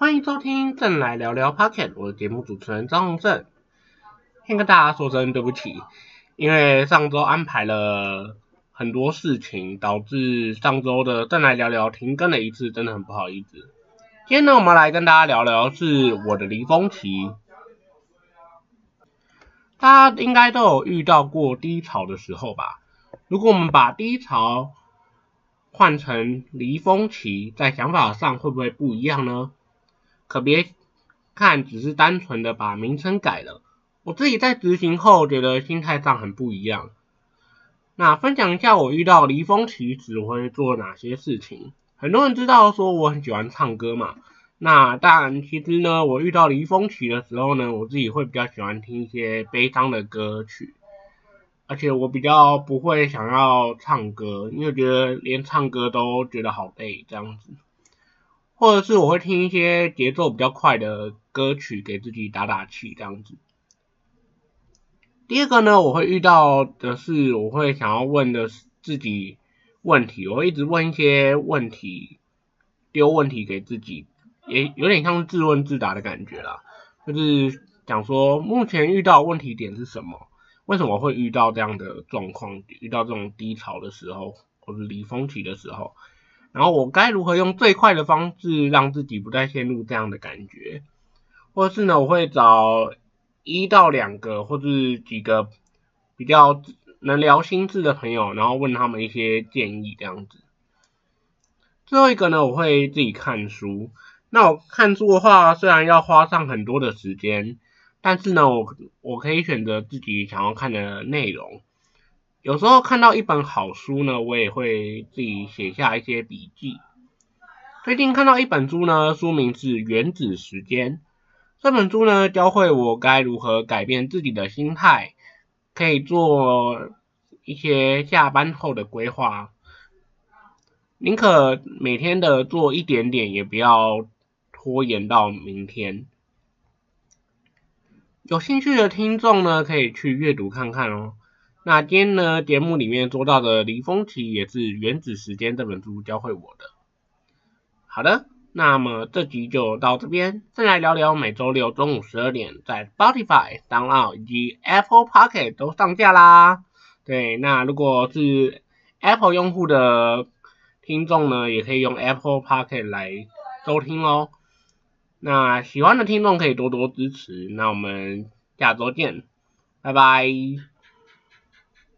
欢迎收听正来聊聊 Pocket，我的节目主持人张宏正。先跟大家说声对不起，因为上周安排了很多事情，导致上周的正来聊聊停更了一次，真的很不好意思。今天呢，我们来跟大家聊聊是我的离峰期。大家应该都有遇到过低潮的时候吧？如果我们把低潮换成离峰期，在想法上会不会不一样呢？可别看只是单纯的把名称改了，我自己在执行后觉得心态上很不一样。那分享一下我遇到离峰期时会做哪些事情。很多人知道说我很喜欢唱歌嘛，那当然其实呢，我遇到离峰期的时候呢，我自己会比较喜欢听一些悲伤的歌曲，而且我比较不会想要唱歌，因为觉得连唱歌都觉得好累这样子。或者是我会听一些节奏比较快的歌曲，给自己打打气这样子。第二个呢，我会遇到的是，我会想要问的是自己问题，我会一直问一些问题，丢问题给自己，也有点像自问自答的感觉啦。就是讲说，目前遇到问题点是什么？为什么会遇到这样的状况？遇到这种低潮的时候，或者离峰期的时候？然后我该如何用最快的方式让自己不再陷入这样的感觉？或是呢，我会找一到两个或者几个比较能聊心事的朋友，然后问他们一些建议这样子。最后一个呢，我会自己看书。那我看书的话，虽然要花上很多的时间，但是呢，我我可以选择自己想要看的内容。有时候看到一本好书呢，我也会自己写下一些笔记。最近看到一本书呢，书名是《原子时间》。这本书呢，教会我该如何改变自己的心态，可以做一些下班后的规划，宁可每天的做一点点，也不要拖延到明天。有兴趣的听众呢，可以去阅读看看哦。那今天呢，节目里面说到的离峰期也是《原子时间》这本书教会我的。好的，那么这集就到这边，再来聊聊每周六中午十二点在 Spotify、s o u n d 以及 Apple Pocket 都上架啦。对，那如果是 Apple 用户的听众呢，也可以用 Apple Pocket 来收听哦。那喜欢的听众可以多多支持。那我们下周见，拜拜。